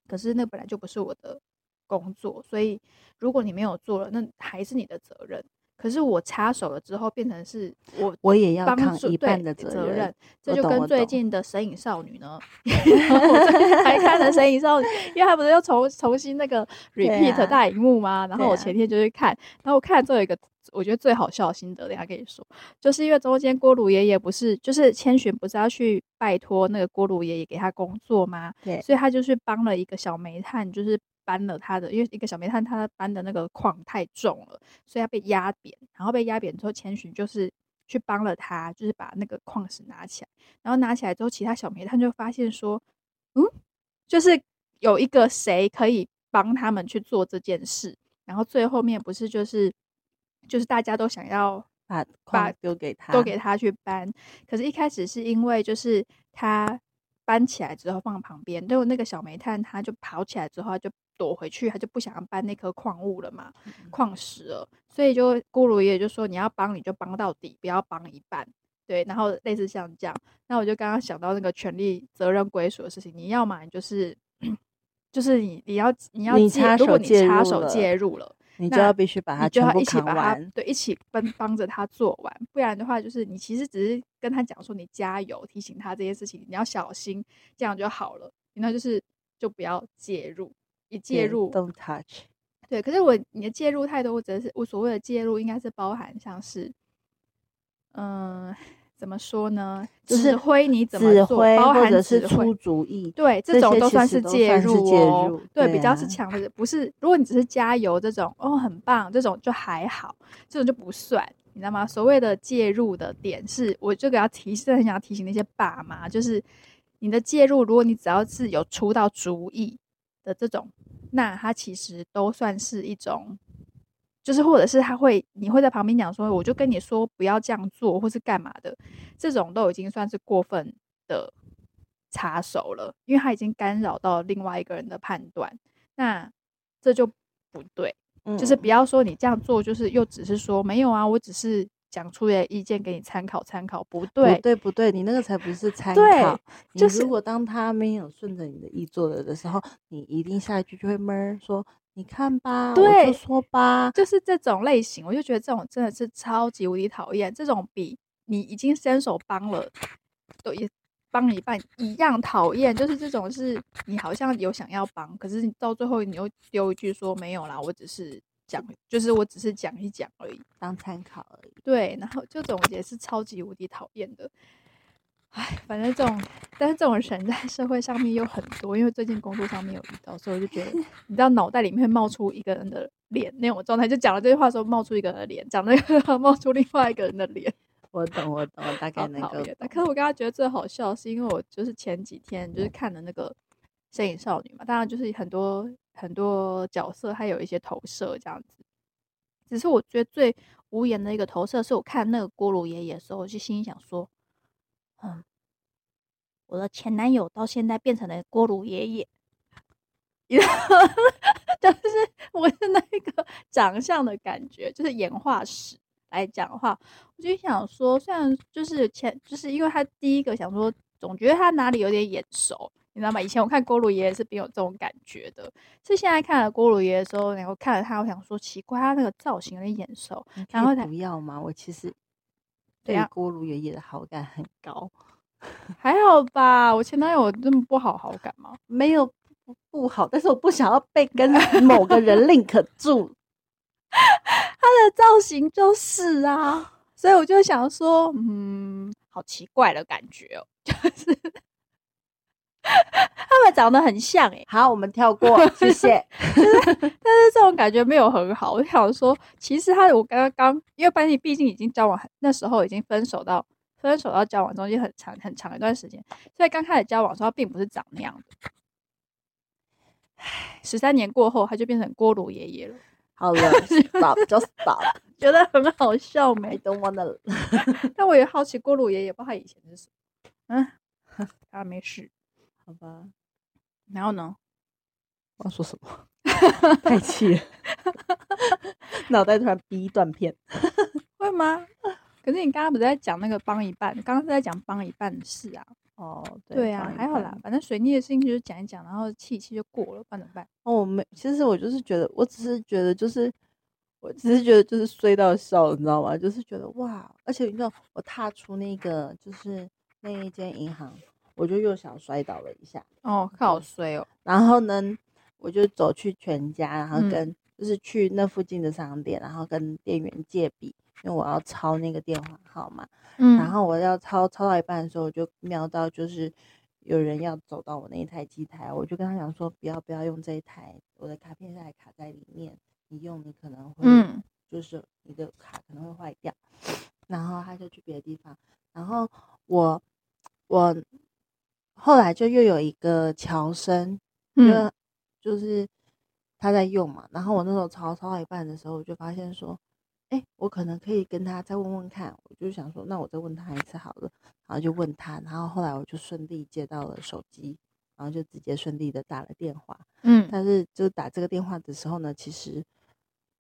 S1: 可是那本来就不是我的工作，所以如果你没有做了，那还是你的责任。可是我插手了之后，变成是我
S2: 我也要扛一半
S1: 的
S2: 责任。
S1: 这就跟最近的《神隐少女》呢，我最近才看了《神隐少女》，因为他不是又重重新那个 repeat 大荧幕吗？然后我前天就去看，然后我看最后一个。我觉得最好笑的心得，等下跟你说，就是因为中间锅炉爷爷不是，就是千寻不是要去拜托那个锅炉爷爷给他工作吗？
S2: 对，
S1: 所以他就去帮了一个小煤炭，就是搬了他的，因为一个小煤炭他搬的那个矿太重了，所以他被压扁，然后被压扁之后，千寻就是去帮了他，就是把那个矿石拿起来，然后拿起来之后，其他小煤炭就发现说，嗯，就是有一个谁可以帮他们去做这件事，然后最后面不是就是。就是大家都想要
S2: 把把丢给他，
S1: 都给他去搬。可是，一开始是因为就是他搬起来之后放旁边，结果那个小煤炭他就跑起来之后，他就躲回去，他就不想要搬那颗矿物了嘛，矿石了。所以就咕噜爷爷就说：“你要帮你就帮到底，不要帮一半。”对，然后类似像这样。那我就刚刚想到那个权利责任归属的事情，你要嘛，你就是就是你你要你要介，如果你插手介入了。
S2: 你就要必须把它就要一起把它，
S1: 对，一起帮帮着他做完，不然的话，就是你其实只是跟他讲说你加油，提醒他这些事情，你要小心，这样就好了。那就是就不要介入，一介入
S2: ，don't touch。
S1: 对，可是我你的介入太多，或者是我所谓的介入，应该是包含像是，嗯。怎么说呢？指挥你怎么做，包含
S2: 是出主意，
S1: 对，这种都算是介入
S2: 哦。
S1: 对，比较是强的，不是。如果你只是加油这种，哦，很棒，这种就还好，这种就不算，你知道吗？所谓的介入的点是，我这个要提示，很想要提醒那些爸妈，就是你的介入，如果你只要是有出到主意的这种，那它其实都算是一种。就是，或者是他会，你会在旁边讲说，我就跟你说不要这样做，或是干嘛的，这种都已经算是过分的插手了，因为他已经干扰到另外一个人的判断，那这就不对。就是不要说你这样做，就是又只是说没有啊，我只是讲出点意见给你参考参考，不对，
S2: 不对，不对，你那个才不是 参考。就是如果当他没有顺着你的意做了的时候，你一定下一句就会闷说。你看吧，
S1: 我
S2: 就说吧，
S1: 就是这种类型，我就觉得这种真的是超级无敌讨厌。这种比你已经伸手帮了，都也帮一半一样讨厌。就是这种是你好像有想要帮，可是你到最后你又丢一句说没有啦，我只是讲，就是我只是讲一讲而已，
S2: 当参考而已。
S1: 对，然后就总结是超级无敌讨厌的。唉，反正这种，但是这种人在社会上面又很多，因为最近工作上面有遇到，所以我就觉得，你知道，脑袋里面冒出一个人的脸那种状态，就讲了这句话的时候冒出一个人的脸，讲那个冒出另外一个人的脸。
S2: 我懂，我懂，大概那个。
S1: 可是我刚刚觉得最好笑，是因为我就是前几天就是看的那个《摄影少女》嘛，当然就是很多很多角色，还有一些投射这样子。只是我觉得最无言的一个投射，是我看那个锅炉爷爷的时候，我就心里想说。嗯，我的前男友到现在变成了锅炉爷爷，就是我的那个长相的感觉，就是演化史来讲的话，我就想说，虽然就是前，就是因为他第一个想说，总觉得他哪里有点眼熟，你知道吗？以前我看锅炉爷爷是没有这种感觉的，是现在看了锅炉爷爷的时候，然后看了他，我想说奇怪，他那个造型有点眼熟，然后
S2: 不要吗？我其实。对锅炉爷爷的好感很高，
S1: 还好吧？我前男友这么不好好感吗？
S2: 没有不不好，但是我不想要被跟某个人 link 住。
S1: 他的造型就是啊，所以我就想说，嗯，好奇怪的感觉哦，就是 他们长得很像哎、
S2: 好，我们跳过，谢谢。
S1: 但是这种感觉没有很好。我想说，其实他我刚刚刚，因为班尼毕竟已经交往很，那时候已经分手到分手到交往中间很长很长一段时间，所以刚开始交往的时候，他并不是长那样的。唉，十三年过后，他就变成锅炉爷爷了，
S2: 好了，stop，就 stop。
S1: 觉得很好笑
S2: I
S1: 没
S2: ？don't wanna。
S1: 但我也好奇锅炉爷爷，不知道他以前是什么。嗯，他没事。
S2: 好吧，
S1: 然后呢？
S2: 我要说什么？太气了，脑袋突然逼断片。
S1: 会吗？可是你刚刚不是在讲那个帮一半？刚刚是在讲帮一半的事啊。
S2: 哦，
S1: 对啊，还好啦，。反正水逆的事情就是讲一讲，然后气一气就过了，不然怎么办？
S2: 哦，我没，其实我就是觉得，我只是觉得，就是，我只是觉得就是衰到笑，你知道吗？就是觉得哇，而且你知道，我踏出那个就是那一间银行，我就又想摔倒了一下。
S1: 哦，看好衰哦。
S2: 然后呢，我就走去全家，然后
S1: 嗯
S2: 跟、就是去那附近的商店，然后跟店员借笔，因为我要抄那个电话号码。
S1: 嗯
S2: 然后我要抄抄到一半的时候，我就瞄到就是有人要走到我那一台机台，我就跟他讲说不要不要用这一台，我的卡片现在卡在里面，你用你可能会
S1: 嗯
S2: 就是你的卡可能会坏掉，然后他就去别的地方，然后我我后来就又有一个乔生，就、
S1: 嗯。
S2: 就是他在用嘛，然后我那时候抄抄到一半的时候，我就发现说，哎，我可能可以跟他再问问看，我就想说，那我再问他一次好了，然后就问他，然后后来我就顺利接到了手机，然后就直接顺利的打了电话，
S1: 嗯。
S2: 但是就打这个电话的时候呢，其实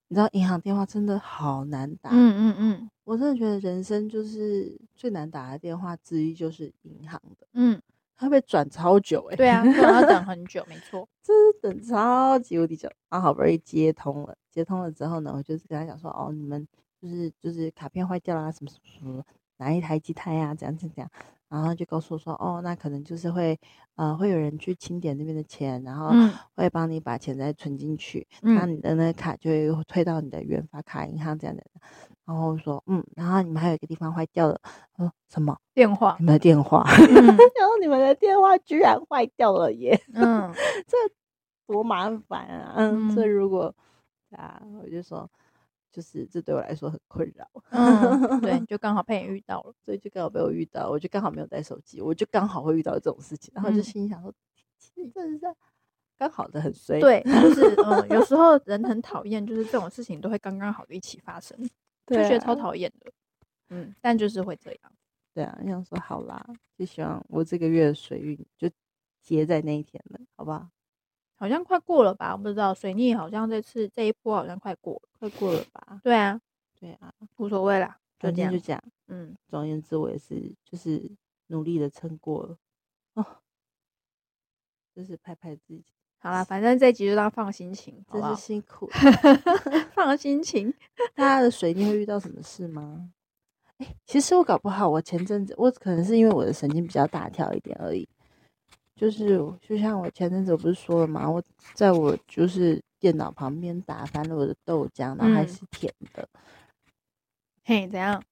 S2: 你知道银行电话真的好难打，
S1: 嗯嗯嗯。
S2: 我真的觉得人生就是最难打的电话之一就是银行的，
S1: 嗯，
S2: 它被转超久哎、
S1: 对啊，可能要等很久，没错。
S2: 真是等超级无敌久，然后好不容易接通了，接通了之后呢，我就是跟他讲说，哦，你们就是就是卡片坏掉啦，什么什么什么，哪一台机台呀、怎样怎样，然后就告诉我说，哦，那可能就是会呃会有人去清点那边的钱，然后
S1: 嗯
S2: 会帮你把钱再存进去，那
S1: 嗯
S2: 你的那个卡就会退到你的原发卡银行这样的。然后我说，嗯，然后你们还有一个地方坏掉了，他说什么？
S1: 电话
S2: 你，们的电话？
S1: 嗯
S2: 然后你们的电话居然坏掉了耶！
S1: 嗯 这
S2: 多麻烦啊！嗯，所以
S1: 嗯
S2: 如果啊，我就说，就是这对我来说很困扰，
S1: 嗯，对，就刚好被你遇到了。
S2: 所以就刚好被我遇到，我就刚好没有带手机，我就刚好会遇到这种事情，然后就
S1: 嗯
S2: 心想说，其实真的是刚好的很衰，
S1: 对，就是嗯，有时候人很讨厌，就是这种事情都会刚刚好的一起发生，就觉得超
S2: 啊
S1: 讨厌的。嗯，但就是会这样。
S2: 对啊，想说好啦，就希望我这个月的水运就结在那一天了，好不好？
S1: 好像快过了吧？我不知道，水逆好像这次这一波好像快过了。
S2: 快过了吧？
S1: 对啊，
S2: 对啊，
S1: 无所谓啦，就这样
S2: 就。这样。
S1: 嗯，
S2: 总而言之，我也是就是努力的撑过了，哦，就是拍拍自己，
S1: 好啦，反正这集就当放心情，好
S2: 真是？辛苦。
S1: 放心情。
S2: 大家的水逆会遇到什么事吗？哎、其实我搞不好，我前阵子我可能是因为我的神经比较大条一点而已。就是就像我前阵子我不是说了吗？我在我就是电脑旁边打翻了我的豆浆，然后还
S1: 嗯
S2: 是甜的
S1: 嘿，怎样？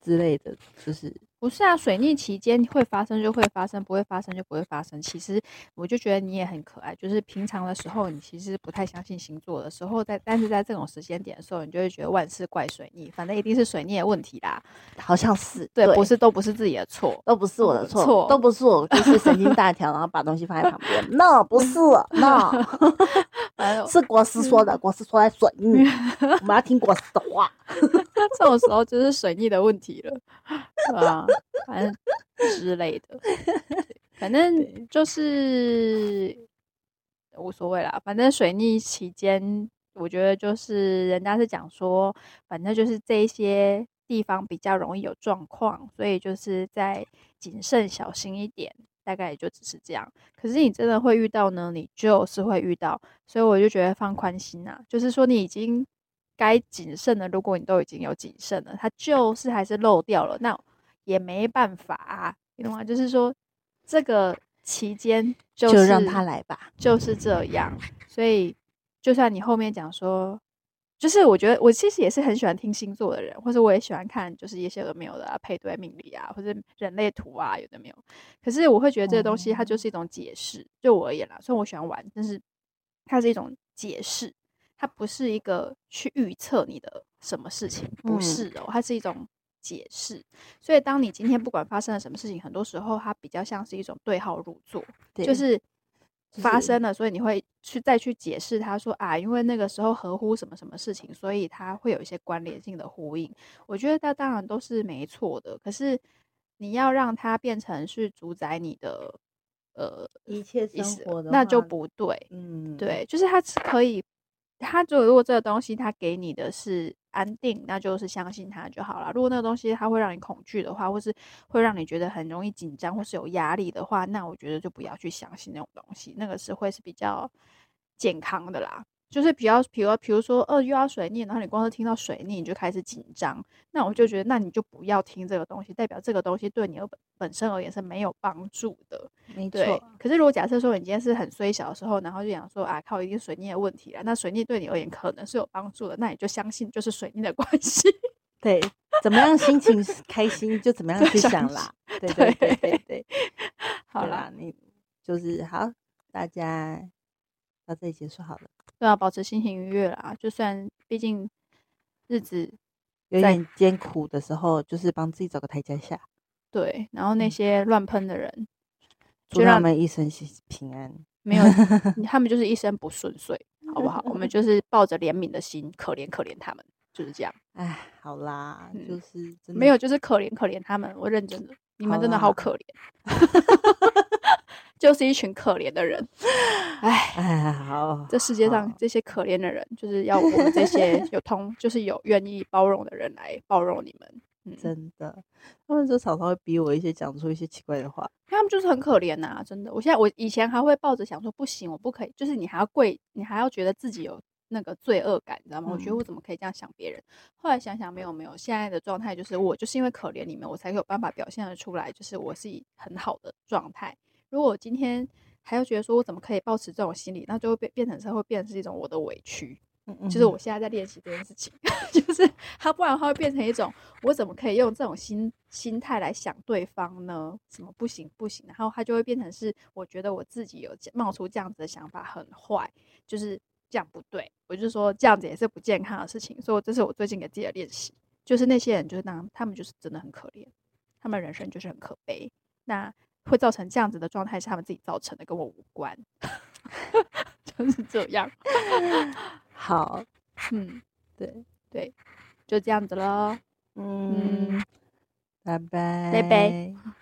S2: 之类的，就是
S1: 不是啊，水逆期间会发生就会发生，不会发生就不会发生。其实我就觉得你也很可爱，就是平常的时候你其实不太相信星座的时候，在但是在这种时间点的时候，你就会觉得万事怪水逆，反正一定是水逆的问题啦。
S2: 好像是
S1: 对，不是都不是自己的错。
S2: 都不是我的错，
S1: 错
S2: 都不是我，就是神经大条，然后把东西放在旁边。No，不是，No，是国师说的，国师说在水逆，我们要听国师的话。
S1: 这种时候就是水逆的问题了，对啊，反正之类的，反正就是 无所谓啦。反正水逆期间，我觉得就是人家是讲说，反正就是这一些地方比较容易有状况，所以就是在谨慎小心一点。大概也就只是这样，可是你真的会遇到呢，你就是会遇到，所以我就觉得放宽心啊，就是说你已经该谨慎的，如果你都已经有谨慎了，它就是还是漏掉了，那也没办法、啊，你懂吗？就是说这个期间就
S2: 就让他来吧。
S1: 就是这样，所以就算你后面讲说，就是我觉得我其实也是很喜欢听星座的人，或者我也喜欢看就是一些有没有的啊，配对命理啊，或者人类图啊，有的没有。可是我会觉得这个东西它就是一种解释，对我而言啦，虽然我喜欢玩，但是它是一种解释，它不是一个去预测你的什么事情，不
S2: 嗯
S1: 是哦，它是一种解释。所以当你今天不管发生了什么事情，很多时候它比较像是一种对号入座，就是发生了，所以你会去再去解释他说啊，因为那个时候合乎什么什么事情，所以它会有一些关联性的呼应。我觉得它当然都是没错的，可是你要让它变成是主宰你的呃
S2: 一切生活的
S1: 那就不对。
S2: 嗯，
S1: 对，就是它是可以，他如果如果这个东西他给你的是安定，那就是相信他就好了。如果那个东西它会让你恐惧的话，或是会让你觉得很容易紧张，或是有压力的话，那我觉得就不要去相信那种东西，那个是会是比较健康的啦。就是比较，比如比如说，呃，又要水逆，然后你光是听到水逆你就开始紧张，那我就觉得，那你就不要听这个东西，代表这个东西对你而本本身而言是没有帮助的。
S2: 没错，，
S1: 可是如果假设说你今天是很衰小的时候，然后就想说啊，靠，一定水逆的问题了，那水逆对你而言可能是有帮助的，那你就相信就是水逆的关系。
S2: 对，怎么样心情开心就怎么样去想啦。对对对对对，
S1: 好啦，
S2: 你就是好，大家到这里结束好了，
S1: 对啊，保持心情愉悦啦，就算毕竟日子在
S2: 有点艰苦的时候，就是帮自己找个台阶下，
S1: 对，然后那
S2: 嗯
S1: 些乱喷的人，
S2: 祝他
S1: 就让
S2: 们一生喜平安。
S1: 没有 他们就是一生不顺遂，好不好？我们 就是抱着怜悯的心，可怜可怜他们，就是这样。
S2: 哎，好啦，就
S1: 嗯
S2: 是真的
S1: 没有，就是可怜可怜他们，我认真的，你们真的好可怜，就是一群可怜的人。唉，
S2: 哎，好，
S1: 这世界上这些可怜的人，就是要我们这些有通，就是有愿意包容的人来包容你们。嗯，
S2: 真的，他们就常常会逼我一些讲出一些奇怪的话。
S1: 他们就是很可怜呐、真的。我现在我以前还会抱着想说不行，我不可以，就是你还要跪，你还要觉得自己有那个罪恶感，你知道吗？我觉得
S2: 嗯
S1: 我怎么可以这样想别人？后来想想，没有没有，现在的状态就是我就是因为可怜你们，我才有办法表现得出来，就是我是以很好的状态。如果我今天还要觉得说我怎么可以保持这种心理，那就会变变成是会变成是一种我的委屈。
S2: 嗯嗯
S1: 就是我现在在练习这件事情，就是他不然他会变成一种我怎么可以用这种心心态来想对方呢？什么不行不行，然后他就会变成是我觉得我自己有冒出这样子的想法很坏，就是这样不对。我就说这样子也是不健康的事情，所以这是我最近给自己的练习。就是那些人就是那样，他们就是真的很可怜，他们人生就是很可悲。那会造成这样子的状态是他们自己造成的，跟我无关，就是这样。
S2: 好，
S1: 嗯。
S2: 对，
S1: 对，就这样子喽。
S2: 嗯，拜拜，
S1: 拜拜。